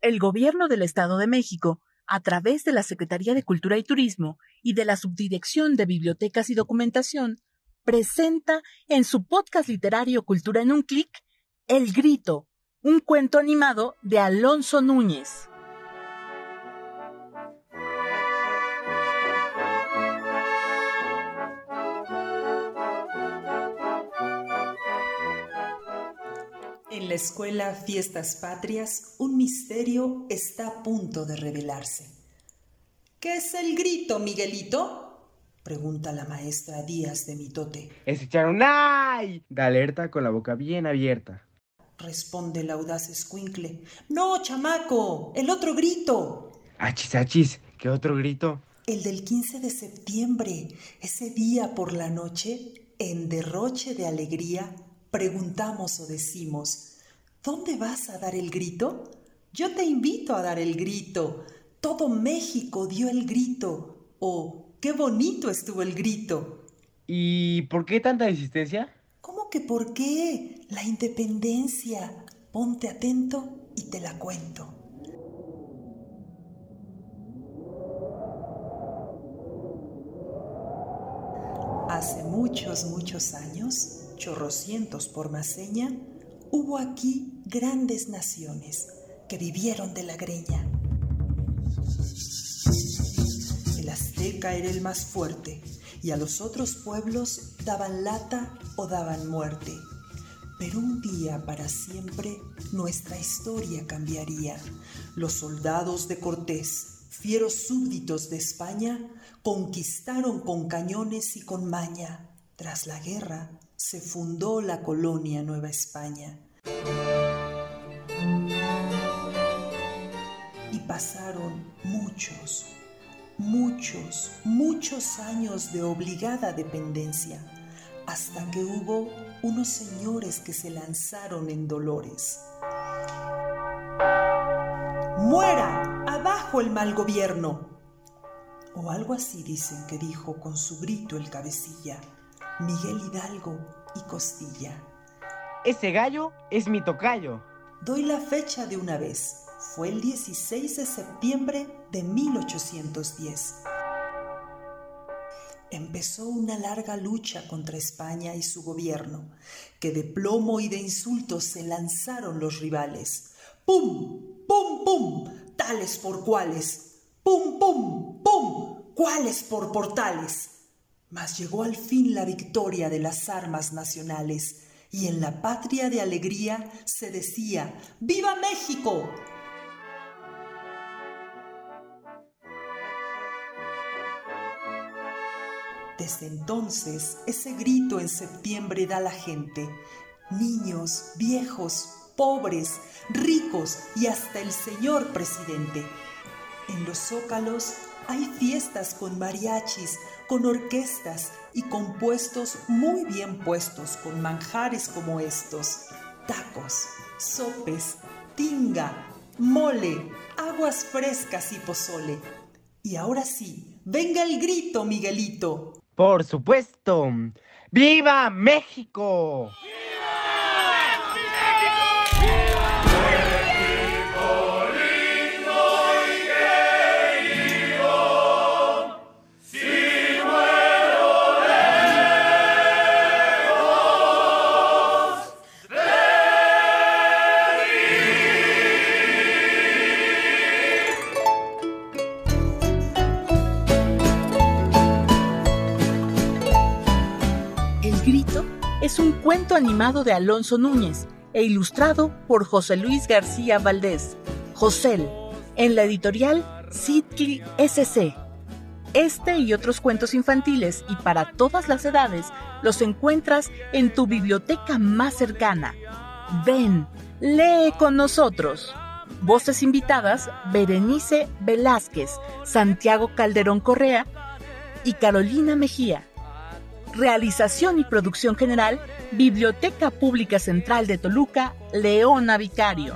El Gobierno del Estado de México, a través de la Secretaría de Cultura y Turismo y de la Subdirección de Bibliotecas y Documentación, presenta en su podcast literario Cultura en un clic El Grito, un cuento animado de Alonso Núñez. En la escuela Fiestas Patrias, un misterio está a punto de revelarse. ¿Qué es el grito, Miguelito? Pregunta la maestra Díaz de Mitote. Es echar un ay de alerta con la boca bien abierta. Responde el audaz escuincle. No, chamaco, el otro grito. Achis, achis, ¿qué otro grito? El del 15 de septiembre, ese día por la noche, en derroche de alegría, preguntamos o decimos, ¿dónde vas a dar el grito? Yo te invito a dar el grito. Todo México dio el grito. O, qué bonito estuvo el grito. ¿Y por qué tanta insistencia? ¿Cómo que por qué? La independencia. Ponte atento y te la cuento. Hace muchos, muchos años, chorrocientos por más seña, hubo aquí grandes naciones que vivieron de la greña. El azteca era el más fuerte y a los otros pueblos daban lata o daban muerte. Pero un día para siempre nuestra historia cambiaría. Los soldados de Cortés, fieros súbditos de España, conquistaron con cañones y con maña. Tras la guerra, se fundó la colonia Nueva España. Y pasaron muchos, muchos, muchos años de obligada dependencia, hasta que hubo unos señores que se lanzaron en dolores. ¡Muera! ¡Abajo el mal gobierno! O algo así dicen que dijo con su grito el cabecilla. Miguel Hidalgo y Costilla. Ese gallo es mi tocayo. Doy la fecha de una vez. Fue el 16 de septiembre de 1810. Empezó una larga lucha contra España y su gobierno, que de plomo y de insultos se lanzaron los rivales. ¡Pum! ¡Pum! ¡Pum! Tales por cuales. ¡Pum! ¡Pum! ¡Pum! ¿Cuáles por portales? Mas llegó al fin la victoria de las armas nacionales y en la patria de alegría se decía, ¡Viva México! Desde entonces ese grito en septiembre da la gente, niños, viejos, pobres, ricos y hasta el señor presidente. En los zócalos hay fiestas con mariachis, con orquestas y con puestos muy bien puestos con manjares como estos. Tacos, sopes, tinga, mole, aguas frescas y pozole. Y ahora sí, venga el grito, Miguelito. Por supuesto. ¡Viva México! Es un cuento animado de Alonso Núñez e ilustrado por José Luis García Valdés, Josel, en la editorial Citli SC. Este y otros cuentos infantiles y para todas las edades los encuentras en tu biblioteca más cercana. Ven, lee con nosotros. Voces invitadas, Berenice Velázquez, Santiago Calderón Correa y Carolina Mejía. Realización y producción general, Biblioteca Pública Central de Toluca, Leona Vicario.